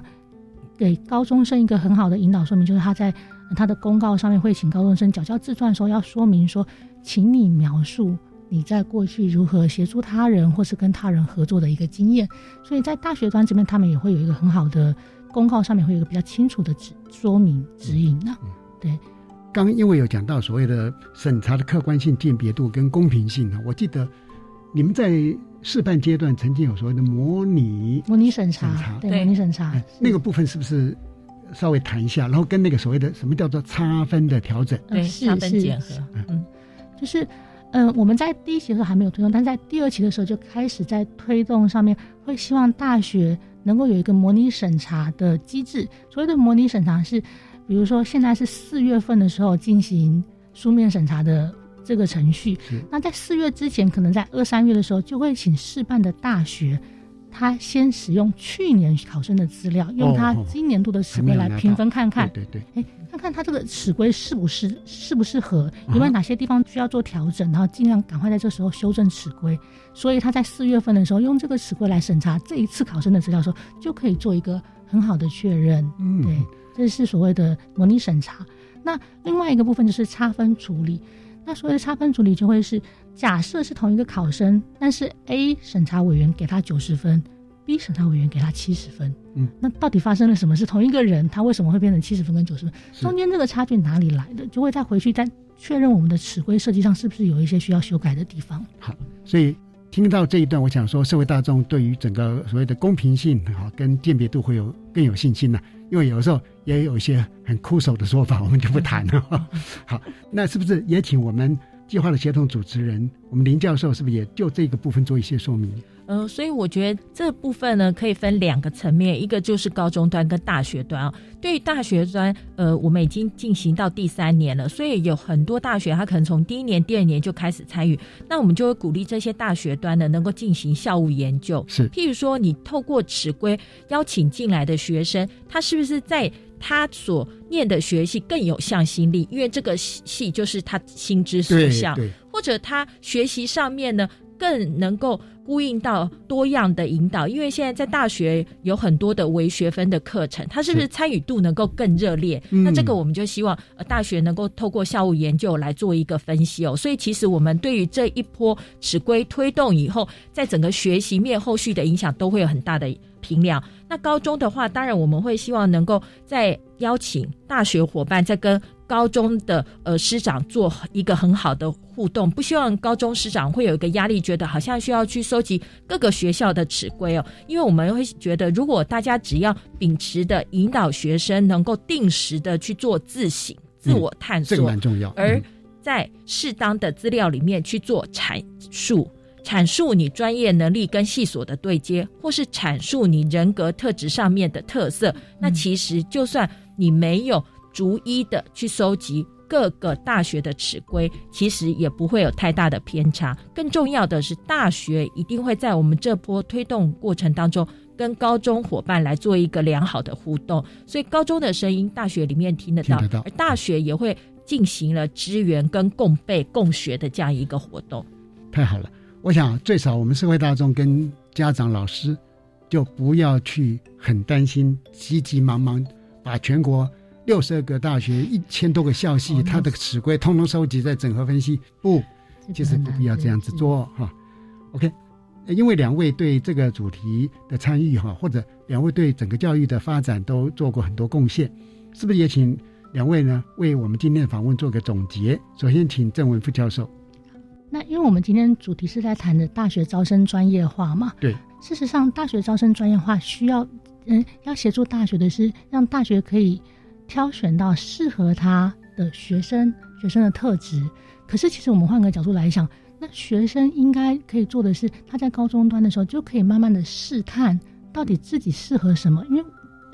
给高中生一个很好的引导说明，就是他在他的公告上面会请高中生缴交自传的时候，要说明说，请你描述你在过去如何协助他人或是跟他人合作的一个经验。所以在大学端这边，他们也会有一个很好的公告，上面会有一个比较清楚的指说明指引呢。对。刚因为有讲到所谓的审查的客观性、鉴别度跟公平性呢，我记得你们在试办阶段曾经有所谓的模拟模拟审查，对模拟审查那个部分是不是稍微谈一下？然后跟那个所谓的什么叫做差分的调整？对，差分结合，嗯，就是嗯，我们在第一期的时候还没有推动，但在第二期的时候就开始在推动上面，会希望大学能够有一个模拟审查的机制。所谓的模拟审查是。比如说，现在是四月份的时候进行书面审查的这个程序。那在四月之前，可能在二三月的时候，就会请试办的大学，他先使用去年考生的资料，用他今年度的尺规来评分看看。对对。哎，看看他这个尺规是不是适不适合，有没有哪些地方需要做调整，然后尽量赶快在这时候修正尺规。所以他在四月份的时候，用这个尺规来审查这一次考生的资料的时候，就可以做一个很好的确认。嗯，对。这是所谓的模拟审查。那另外一个部分就是差分处理。那所谓的差分处理就会是，假设是同一个考生，但是 A 审查委员给他九十分，B 审查委员给他七十分。嗯，那到底发生了什么？是同一个人，他为什么会变成七十分跟九十分？中间这个差距哪里来的？就会再回去再确认我们的尺规设计上是不是有一些需要修改的地方。好，所以听到这一段，我想说，社会大众对于整个所谓的公平性哈跟鉴别度会有更有信心了。因为有时候也有一些很枯手的说法，我们就不谈了。好，那是不是也请我们计划的协同主持人，我们林教授，是不是也就这个部分做一些说明？呃，所以我觉得这部分呢，可以分两个层面，一个就是高中端跟大学端啊。对于大学端，呃，我们已经进行到第三年了，所以有很多大学，他可能从第一年、第二年就开始参与。那我们就会鼓励这些大学端呢，能够进行校务研究。是，譬如说，你透过尺规邀请进来的学生，他是不是在他所念的学系更有向心力？因为这个系就是他心之所向，或者他学习上面呢？更能够呼应到多样的引导。因为现在在大学有很多的微学分的课程，它是不是参与度能够更热烈？那这个我们就希望呃大学能够透过校务研究来做一个分析哦。所以其实我们对于这一波尺规推动以后，在整个学习面后续的影响都会有很大的评量。那高中的话，当然我们会希望能够再邀请大学伙伴在跟。高中的呃师长做一个很好的互动，不希望高中师长会有一个压力，觉得好像需要去收集各个学校的尺规哦。因为我们会觉得，如果大家只要秉持的引导学生能够定时的去做自省、自我探索，这个蛮重要。而在适当的资料里面去做阐述，阐述你专业能力跟系所的对接，或是阐述你人格特质上面的特色，那其实就算你没有。逐一的去收集各个大学的尺规，其实也不会有太大的偏差。更重要的是，大学一定会在我们这波推动过程当中，跟高中伙伴来做一个良好的互动。所以，高中的声音，大学里面听得到，而大学也会进行了支援跟共备共学的这样一个活动。太好了，我想最少我们社会大众跟家长、老师，就不要去很担心，急急忙忙把全国。六十二个大学，一千多个校系，它的尺规通通收集，再整合分析。不，其实不必要这样子做哈。OK，因为两位对这个主题的参与哈，或者两位对整个教育的发展都做过很多贡献，是不是也请两位呢为我们今天的访问做个总结？首先，请郑文副教授。那因为我们今天主题是在谈的大学招生专业化嘛？对。事实上，大学招生专业化需要，嗯，要协助大学的是让大学可以。挑选到适合他的学生，学生的特质。可是，其实我们换个角度来想，那学生应该可以做的是，他在高中端的时候就可以慢慢的试探，到底自己适合什么。因为，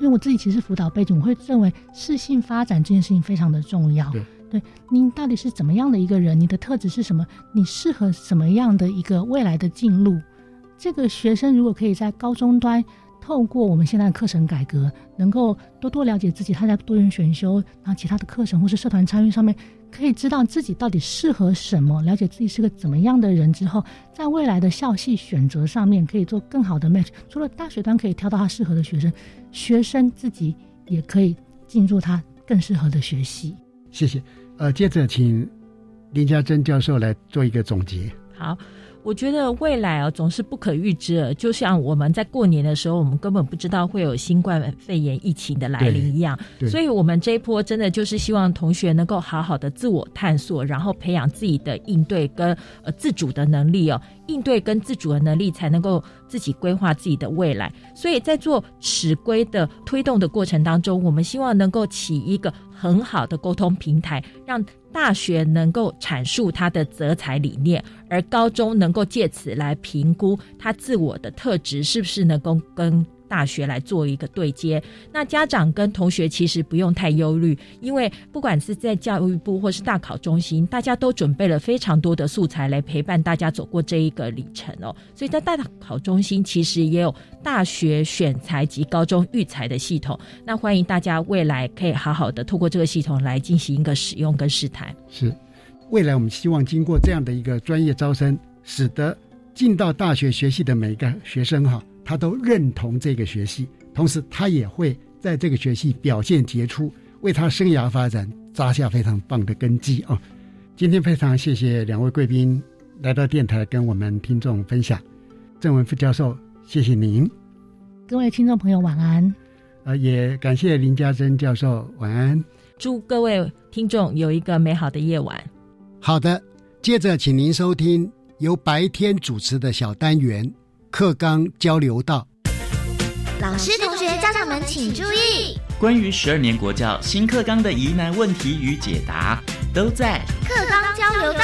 因为我自己其实辅导背景，我会认为适性发展这件事情非常的重要。对，对，您到底是怎么样的一个人？你的特质是什么？你适合什么样的一个未来的进路？这个学生如果可以在高中端。透过我们现在的课程改革，能够多多了解自己，他在多元选修，然后其他的课程或是社团参与上面，可以知道自己到底适合什么，了解自己是个怎么样的人之后，在未来的校系选择上面可以做更好的 match。除了大学端可以挑到他适合的学生，学生自己也可以进入他更适合的学习。谢谢。呃，接着请林家珍教授来做一个总结。好。我觉得未来啊总是不可预知的，就像我们在过年的时候，我们根本不知道会有新冠肺炎疫情的来临一样。所以，我们这一波真的就是希望同学能够好好的自我探索，然后培养自己的应对跟呃自主的能力哦。应对跟自主的能力，才能够自己规划自己的未来。所以在做尺规的推动的过程当中，我们希望能够起一个很好的沟通平台，让大学能够阐述他的择才理念，而高中能够借此来评估他自我的特质是不是能够跟。大学来做一个对接，那家长跟同学其实不用太忧虑，因为不管是在教育部或是大考中心，大家都准备了非常多的素材来陪伴大家走过这一个里程哦。所以在大考中心其实也有大学选材及高中育才的系统，那欢迎大家未来可以好好的透过这个系统来进行一个使用跟试探。是，未来我们希望经过这样的一个专业招生，使得进到大学学习的每一个学生哈。他都认同这个学系，同时他也会在这个学系表现杰出，为他生涯发展扎下非常棒的根基啊！今天非常谢谢两位贵宾来到电台跟我们听众分享，郑文副教授，谢谢您。各位听众朋友晚安。呃，也感谢林家珍教授晚安。祝各位听众有一个美好的夜晚。好的，接着请您收听由白天主持的小单元。课纲交流道，老师、同学、家长们请注意，关于十二年国教新课纲的疑难问题与解答，都在课纲交流道。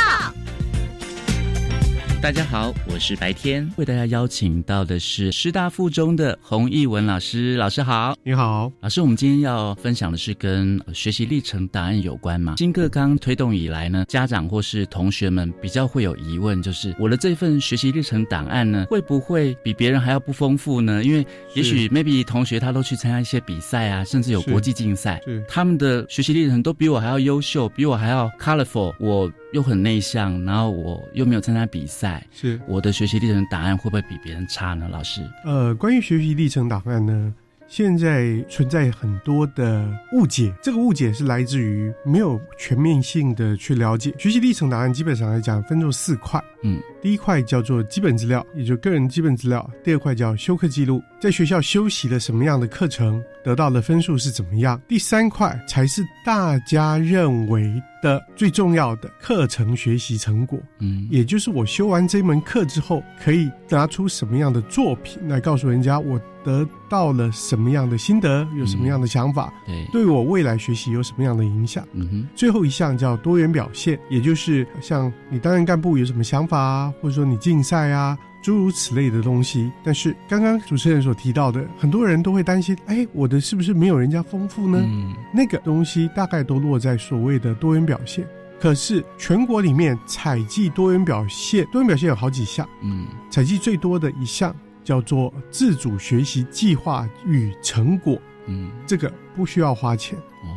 大家好，我是白天，为大家邀请到的是师大附中的洪义文老师。老师好，你好，老师。我们今天要分享的是跟学习历程档案有关嘛？新课纲推动以来呢，家长或是同学们比较会有疑问，就是我的这份学习历程档案呢，会不会比别人还要不丰富呢？因为也许 maybe 同学他都去参加一些比赛啊，甚至有国际竞赛，他们的学习历程都比我还要优秀，比我还要 colorful，我。又很内向，然后我又没有参加比赛，是我的学习历程档案会不会比别人差呢？老师，呃，关于学习历程档案呢？现在存在很多的误解，这个误解是来自于没有全面性的去了解学习历程档案。基本上来讲，分作四块。嗯，第一块叫做基本资料，也就个人基本资料；第二块叫修课记录，在学校修习了什么样的课程，得到的分数是怎么样；第三块才是大家认为的最重要的课程学习成果。嗯，也就是我修完这门课之后，可以拿出什么样的作品来告诉人家我。得到了什么样的心得，有什么样的想法？对，对我未来学习有什么样的影响？嗯哼。最后一项叫多元表现，也就是像你担任干部有什么想法啊，或者说你竞赛啊，诸如此类的东西。但是刚刚主持人所提到的，很多人都会担心，哎，我的是不是没有人家丰富呢？嗯，那个东西大概都落在所谓的多元表现。可是全国里面采集多元表现，多元表现有好几项。嗯，采集最多的一项。叫做自主学习计划与成果，嗯，这个不需要花钱哦。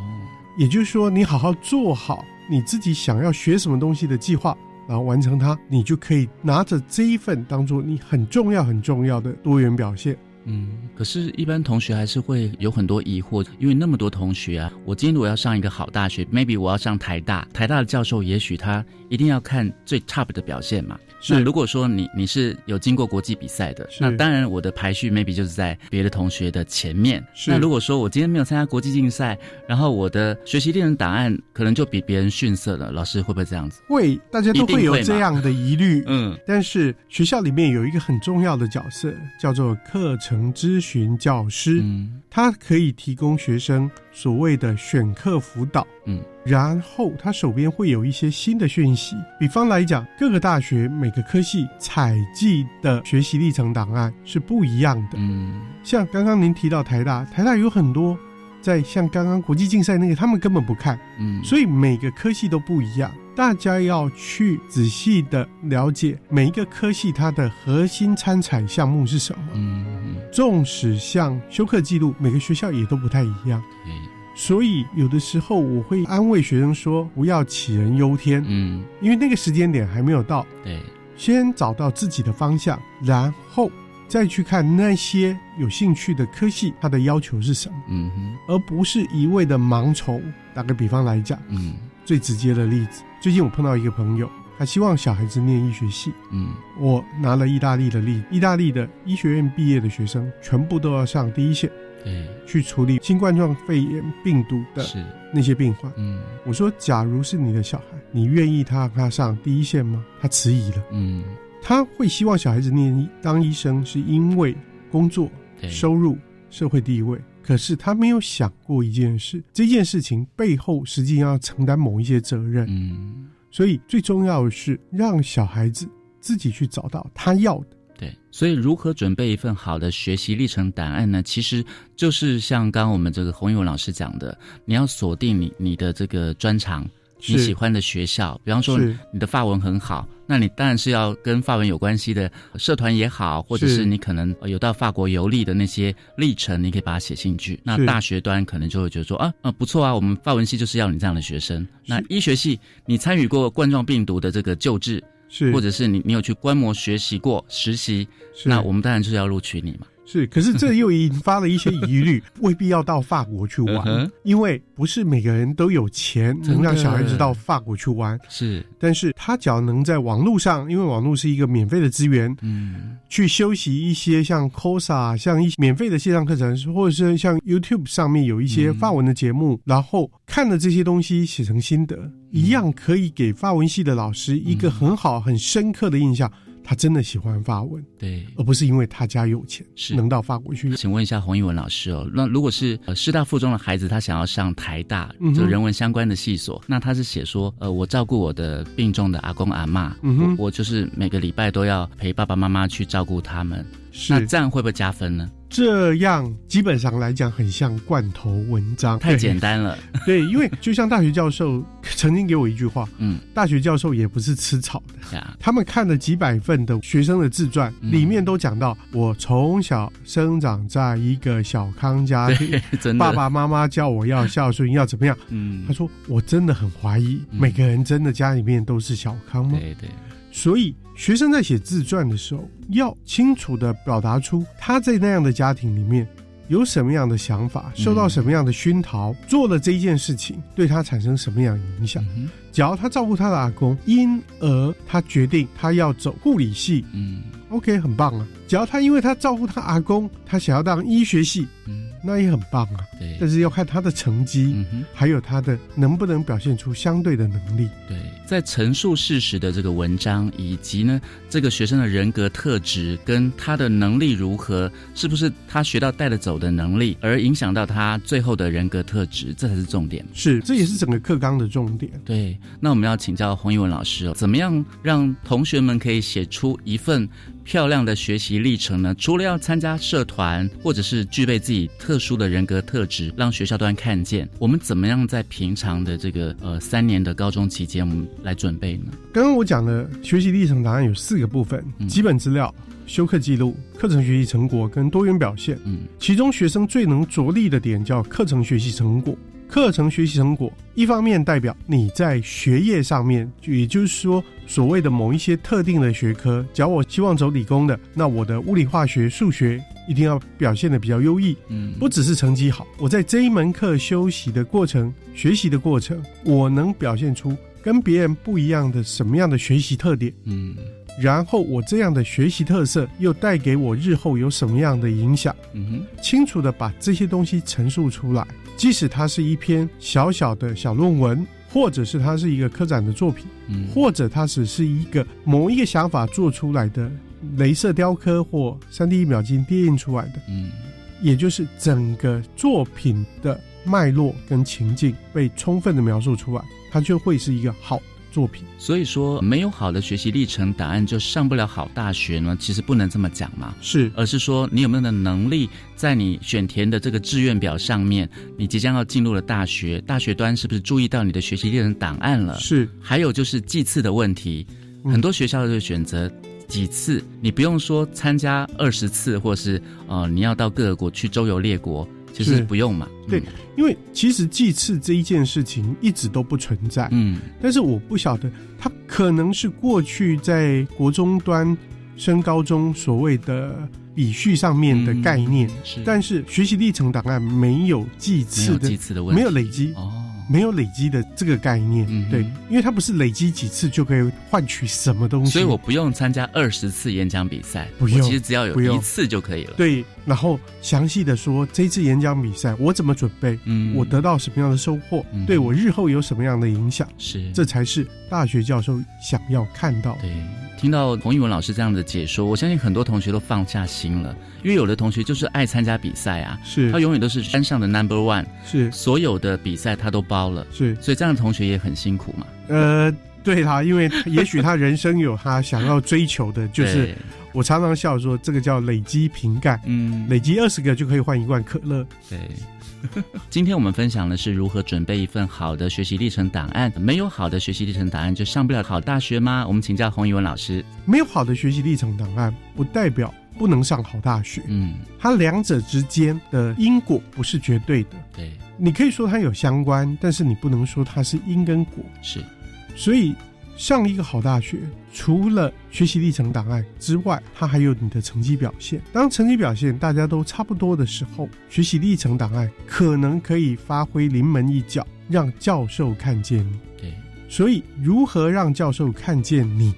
也就是说，你好好做好你自己想要学什么东西的计划，然后完成它，你就可以拿着这一份当做你很重要很重要的多元表现。嗯，可是，一般同学还是会有很多疑惑，因为那么多同学啊，我今天如果要上一个好大学，maybe 我要上台大，台大的教授也许他一定要看最 top 的表现嘛。那如果说你你是有经过国际比赛的，那当然我的排序 maybe 就是在别的同学的前面。那如果说我今天没有参加国际竞赛，然后我的学习历程档案可能就比别人逊色了，老师会不会这样子？会，大家都会有这样的疑虑。嗯，但是学校里面有一个很重要的角色，叫做课程咨询教师。嗯，他可以提供学生所谓的选课辅导。嗯。然后他手边会有一些新的讯息，比方来讲，各个大学每个科系采集的学习历程档案是不一样的。嗯，像刚刚您提到台大，台大有很多在像刚刚国际竞赛那个，他们根本不看。嗯，所以每个科系都不一样，大家要去仔细的了解每一个科系它的核心参采项目是什么。嗯，纵使像休课记录，每个学校也都不太一样。所以有的时候我会安慰学生说：“不要杞人忧天，嗯，因为那个时间点还没有到。对，先找到自己的方向，然后再去看那些有兴趣的科系，它的要求是什么，嗯哼，而不是一味的盲从。打个比方来讲，嗯，最直接的例子，最近我碰到一个朋友，他希望小孩子念医学系，嗯，我拿了意大利的例，意大利的医学院毕业的学生全部都要上第一线。”对，去处理新冠状肺炎病毒的那些病患。嗯，我说，假如是你的小孩，你愿意他他上第一线吗？他迟疑了。嗯，他会希望小孩子念当医生，是因为工作、收入、社会地位。可是他没有想过一件事，这件事情背后实际上要承担某一些责任。嗯，所以最重要的是让小孩子自己去找到他要的。对，所以如何准备一份好的学习历程档案呢？其实就是像刚刚我们这个洪勇老师讲的，你要锁定你你的这个专长，你喜欢的学校。比方说你的法文很好，那你当然是要跟法文有关系的社团也好，或者是你可能有到法国游历的那些历程，你可以把它写进去。那大学端可能就会觉得说啊啊不错啊，我们法文系就是要你这样的学生。那医学系你参与过冠状病毒的这个救治。是，或者是你你有去观摩学习过实习，那我们当然就是要录取你嘛。是，可是这又引发了一些疑虑，未必要到法国去玩，因为不是每个人都有钱能让小孩子到法国去玩。是，但是他只要能在网络上，因为网络是一个免费的资源，嗯，去修习一些像 Cosa 像一免费的线上课程，或者是像 YouTube 上面有一些法文的节目，然后看了这些东西写成心得，一样可以给法文系的老师一个很好、很深刻的印象。他真的喜欢法文，对，而不是因为他家有钱，是。能到法国去。请问一下洪一文老师哦，那如果是呃师大附中的孩子，他想要上台大就人文相关的系所，那他是写说，呃，我照顾我的病重的阿公阿妈，嗯我我就是每个礼拜都要陪爸爸妈妈去照顾他们，是。那这样会不会加分呢？这样基本上来讲很像罐头文章，太简单了。对，因为就像大学教授曾经给我一句话，嗯，大学教授也不是吃草的，他们看了几百份的学生的自传，里面都讲到我从小生长在一个小康家庭，爸爸妈妈叫我要孝顺，要怎么样？嗯，他说我真的很怀疑，每个人真的家里面都是小康吗？对对。所以，学生在写自传的时候，要清楚的表达出他在那样的家庭里面有什么样的想法，受到什么样的熏陶，做了这一件事情对他产生什么样影响。只要他照顾他的阿公，因而他决定他要走护理系，嗯，OK，很棒啊。只要他因为他照顾他阿公，他想要当医学系，嗯。那也很棒啊，对，但是要看他的成绩，还有他的能不能表现出相对的能力。对，在陈述事实的这个文章，以及呢这个学生的人格特质跟他的能力如何，是不是他学到带得走的能力，而影响到他最后的人格特质，这才是重点。是，这也是整个课纲的重点。对，那我们要请教洪一文老师哦，怎么样让同学们可以写出一份？漂亮的学习历程呢？除了要参加社团，或者是具备自己特殊的人格特质，让学校端看见，我们怎么样在平常的这个呃三年的高中期间，我们来准备呢？刚刚我讲的学习历程答案有四个部分：基本资料、修课记录、课程学习成果跟多元表现。嗯，其中学生最能着力的点叫课程学习成果。课程学习成果，一方面代表你在学业上面，也就是说，所谓的某一些特定的学科，假如我希望走理工的，那我的物理、化学、数学一定要表现的比较优异。嗯，不只是成绩好，我在这一门课休息的过程、学习的过程，我能表现出跟别人不一样的什么样的学习特点。嗯。然后我这样的学习特色又带给我日后有什么样的影响？嗯哼，清楚的把这些东西陈述出来，即使它是一篇小小的小论文，或者是它是一个科展的作品，嗯，或者它只是一个某一个想法做出来的镭射雕刻或三 D 一秒金叠印出来的，嗯，也就是整个作品的脉络跟情境被充分的描述出来，它就会是一个好。作品，所以说没有好的学习历程答案就上不了好大学呢？其实不能这么讲嘛，是，而是说你有没有的能力，在你选填的这个志愿表上面，你即将要进入了大学，大学端是不是注意到你的学习历程档案了？是，还有就是计次的问题，很多学校就选择几次，你不用说参加二十次，或是呃你要到各个国去周游列国。其实不用嘛，对，因为其实祭祀这一件事情一直都不存在，嗯，但是我不晓得它可能是过去在国中端升高中所谓的笔序上面的概念，是，但是学习历程档案没有记次的，祭祀的问题，没有累积哦。没有累积的这个概念，对，因为它不是累积几次就可以换取什么东西，所以我不用参加二十次演讲比赛，不用，其实只要有一次就可以了。对，然后详细的说这次演讲比赛我怎么准备，嗯，我得到什么样的收获，对我日后有什么样的影响，是，这才是大学教授想要看到。对。听到洪一文老师这样的解说，我相信很多同学都放下心了，因为有的同学就是爱参加比赛啊，是他永远都是班上的 number one，是所有的比赛他都包了，是，所以这样的同学也很辛苦嘛。呃，对他，因为也许他人生有他想要追求的，就是我常常笑说，这个叫累积瓶盖，嗯，累积二十个就可以换一罐可乐，对。今天我们分享的是如何准备一份好的学习历程档案。没有好的学习历程档案，就上不了好大学吗？我们请教洪一文老师。没有好的学习历程档案，不代表不能上好大学。嗯，它两者之间的因果不是绝对的。对，你可以说它有相关，但是你不能说它是因跟果。是，所以。上一个好大学，除了学习历程档案之外，它还有你的成绩表现。当成绩表现大家都差不多的时候，学习历程档案可能可以发挥临门一脚，让教授看见你。对，所以如何让教授看见你？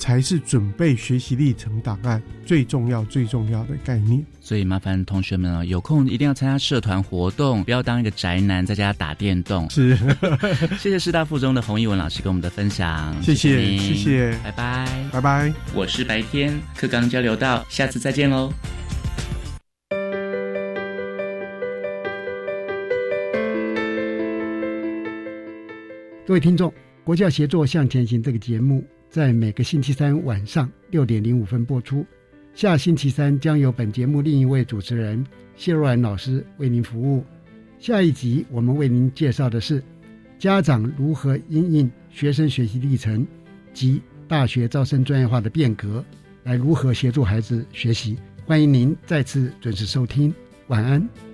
才是准备学习历程档案最重要、最重要的概念。所以麻烦同学们啊，有空一定要参加社团活动，不要当一个宅男在家打电动。是，谢谢师大附中的洪一文老师跟我们的分享，谢谢，谢谢，拜拜，拜拜。我是白天课刚交流到，下次再见喽。各位听众，国教协作向前行这个节目。在每个星期三晚上六点零五分播出。下星期三将由本节目另一位主持人谢若兰老师为您服务。下一集我们为您介绍的是家长如何因应学生学习历程及大学招生专业化的变革，来如何协助孩子学习。欢迎您再次准时收听，晚安。